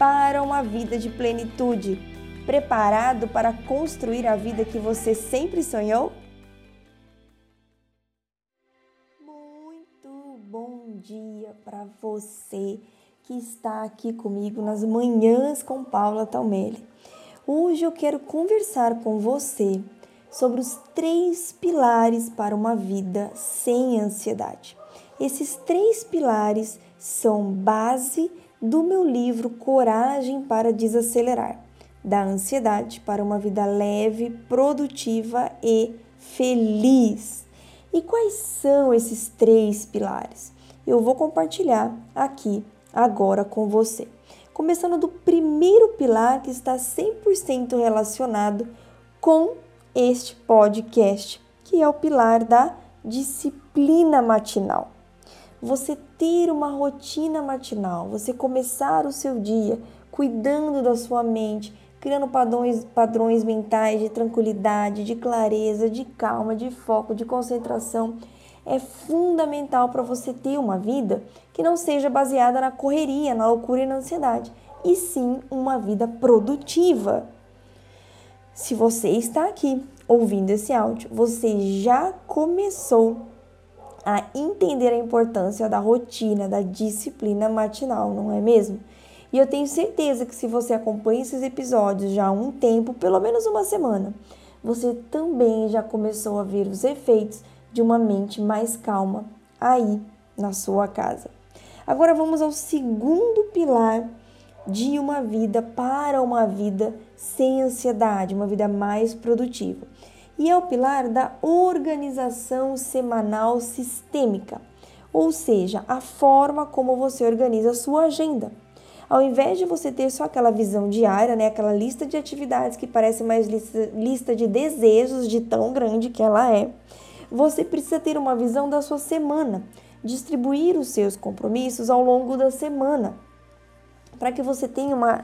para uma vida de plenitude? Preparado para construir a vida que você sempre sonhou? Muito bom dia para você que está aqui comigo nas manhãs com Paula Talmelli. Hoje eu quero conversar com você sobre os três pilares para uma vida sem ansiedade. Esses três pilares são base do meu livro Coragem para Desacelerar da Ansiedade para uma Vida Leve, Produtiva e Feliz. E quais são esses três pilares? Eu vou compartilhar aqui agora com você. Começando do primeiro pilar que está 100% relacionado com este podcast, que é o pilar da disciplina matinal você ter uma rotina matinal, você começar o seu dia cuidando da sua mente, criando padrões, padrões mentais de tranquilidade, de clareza, de calma, de foco, de concentração, é fundamental para você ter uma vida que não seja baseada na correria, na loucura e na ansiedade, e sim uma vida produtiva. Se você está aqui ouvindo esse áudio, você já começou a entender a importância da rotina, da disciplina matinal, não é mesmo? E eu tenho certeza que se você acompanha esses episódios já há um tempo, pelo menos uma semana, você também já começou a ver os efeitos de uma mente mais calma aí na sua casa. Agora vamos ao segundo pilar de uma vida para uma vida sem ansiedade, uma vida mais produtiva e é o pilar da organização semanal sistêmica, ou seja, a forma como você organiza a sua agenda. Ao invés de você ter só aquela visão diária, né, aquela lista de atividades que parece mais lista, lista de desejos de tão grande que ela é, você precisa ter uma visão da sua semana, distribuir os seus compromissos ao longo da semana, para que você tenha uma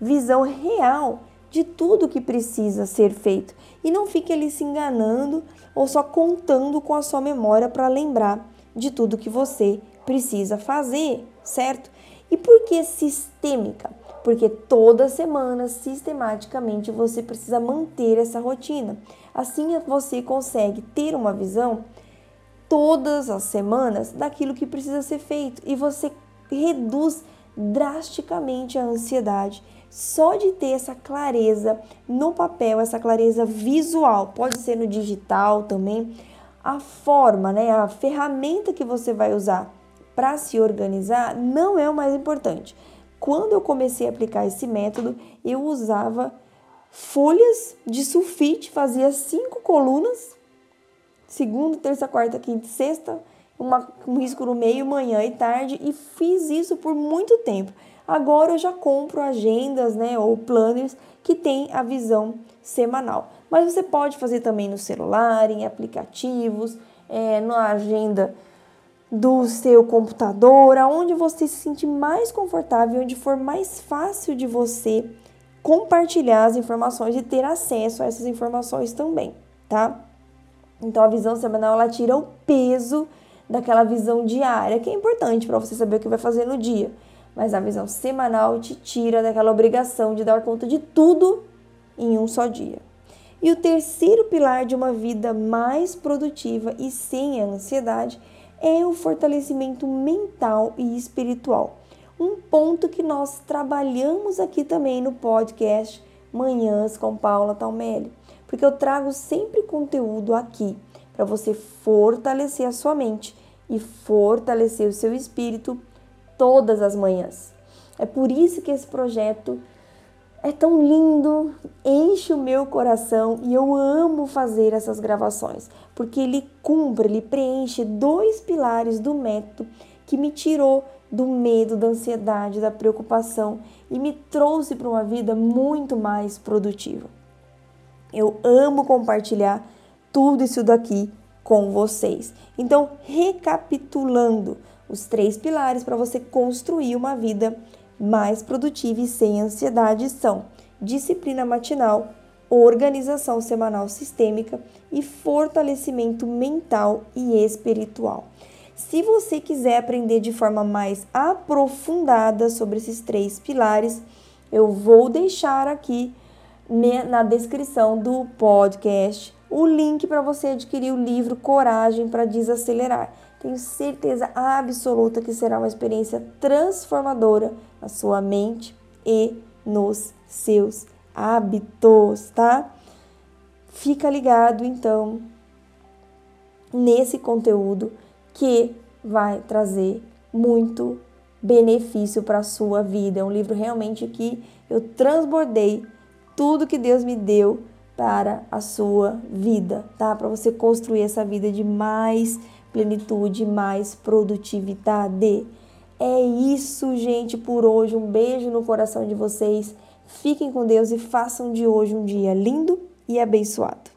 visão real de tudo que precisa ser feito e não fique ali se enganando ou só contando com a sua memória para lembrar de tudo que você precisa fazer, certo? E por que sistêmica? Porque toda semana, sistematicamente, você precisa manter essa rotina. Assim você consegue ter uma visão todas as semanas daquilo que precisa ser feito e você reduz drasticamente a ansiedade só de ter essa clareza no papel, essa clareza visual, pode ser no digital também, a forma, né, a ferramenta que você vai usar para se organizar não é o mais importante. Quando eu comecei a aplicar esse método, eu usava folhas de sulfite, fazia cinco colunas, segunda, terça, quarta, quinta e sexta, uma, um risco no meio, manhã e tarde, e fiz isso por muito tempo. Agora eu já compro agendas, né, ou planners que tem a visão semanal. Mas você pode fazer também no celular, em aplicativos, é, na agenda do seu computador, aonde você se sentir mais confortável, onde for mais fácil de você compartilhar as informações e ter acesso a essas informações também, tá? Então a visão semanal ela tira o peso daquela visão diária, que é importante para você saber o que vai fazer no dia mas a visão semanal te tira daquela obrigação de dar conta de tudo em um só dia. E o terceiro pilar de uma vida mais produtiva e sem ansiedade é o fortalecimento mental e espiritual. Um ponto que nós trabalhamos aqui também no podcast Manhãs com Paula Talmelli, porque eu trago sempre conteúdo aqui para você fortalecer a sua mente e fortalecer o seu espírito todas as manhãs. É por isso que esse projeto é tão lindo, enche o meu coração e eu amo fazer essas gravações, porque ele cumpre, ele preenche dois pilares do método que me tirou do medo, da ansiedade, da preocupação e me trouxe para uma vida muito mais produtiva. Eu amo compartilhar tudo isso daqui com vocês. Então, recapitulando os três pilares para você construir uma vida mais produtiva e sem ansiedade são disciplina matinal, organização semanal sistêmica e fortalecimento mental e espiritual. Se você quiser aprender de forma mais aprofundada sobre esses três pilares, eu vou deixar aqui na descrição do podcast o link para você adquirir o livro Coragem para Desacelerar. Tenho certeza absoluta que será uma experiência transformadora na sua mente e nos seus hábitos, tá? Fica ligado então nesse conteúdo que vai trazer muito benefício para a sua vida. É um livro realmente que eu transbordei tudo que Deus me deu para a sua vida, tá? Para você construir essa vida de mais plenitude, mais produtividade. É isso, gente, por hoje. Um beijo no coração de vocês. Fiquem com Deus e façam de hoje um dia lindo e abençoado.